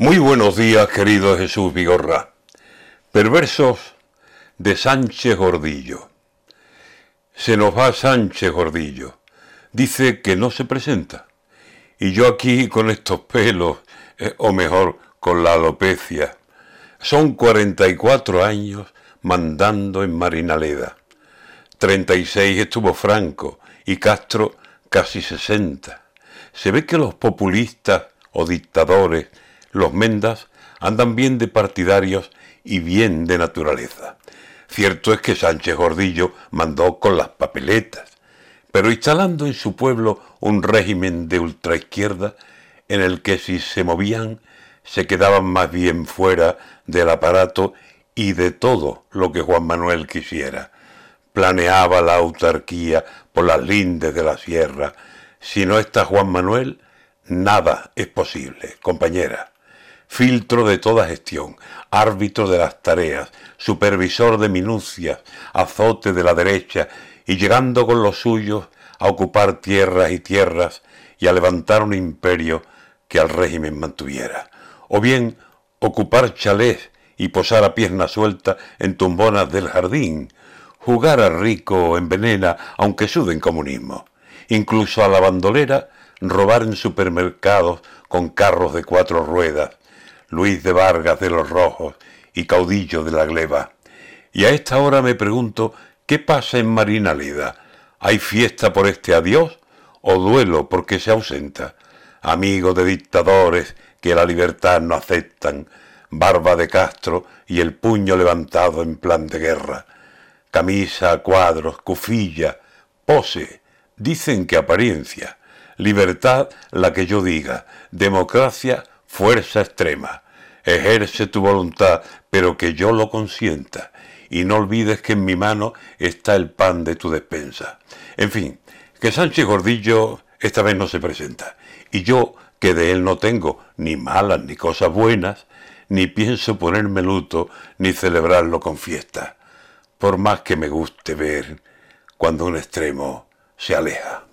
Muy buenos días, querido Jesús Vigorra. Perversos de Sánchez Gordillo. Se nos va Sánchez Gordillo. Dice que no se presenta. Y yo aquí con estos pelos, eh, o mejor, con la alopecia. Son 44 años mandando en Marinaleda. 36 estuvo Franco y Castro casi 60. Se ve que los populistas o dictadores los mendas andan bien de partidarios y bien de naturaleza. Cierto es que Sánchez Gordillo mandó con las papeletas, pero instalando en su pueblo un régimen de ultraizquierda en el que si se movían se quedaban más bien fuera del aparato y de todo lo que Juan Manuel quisiera. Planeaba la autarquía por las lindes de la sierra. Si no está Juan Manuel, nada es posible, compañera filtro de toda gestión, árbitro de las tareas, supervisor de minucias, azote de la derecha y llegando con los suyos a ocupar tierras y tierras y a levantar un imperio que al régimen mantuviera. O bien ocupar chalés y posar a pierna suelta en tumbonas del jardín, jugar a rico en venena aunque suden comunismo. Incluso a la bandolera robar en supermercados con carros de cuatro ruedas, Luis de Vargas de los Rojos y caudillo de la gleba. Y a esta hora me pregunto, ¿qué pasa en Marinaleda? ¿Hay fiesta por este adiós o duelo porque se ausenta? Amigo de dictadores que la libertad no aceptan, barba de Castro y el puño levantado en plan de guerra. Camisa, cuadros, cufilla, pose, dicen que apariencia. Libertad la que yo diga, democracia fuerza extrema. Ejerce tu voluntad, pero que yo lo consienta. Y no olvides que en mi mano está el pan de tu despensa. En fin, que Sánchez Gordillo esta vez no se presenta. Y yo, que de él no tengo ni malas ni cosas buenas, ni pienso ponerme luto ni celebrarlo con fiesta, por más que me guste ver cuando un extremo se aleja.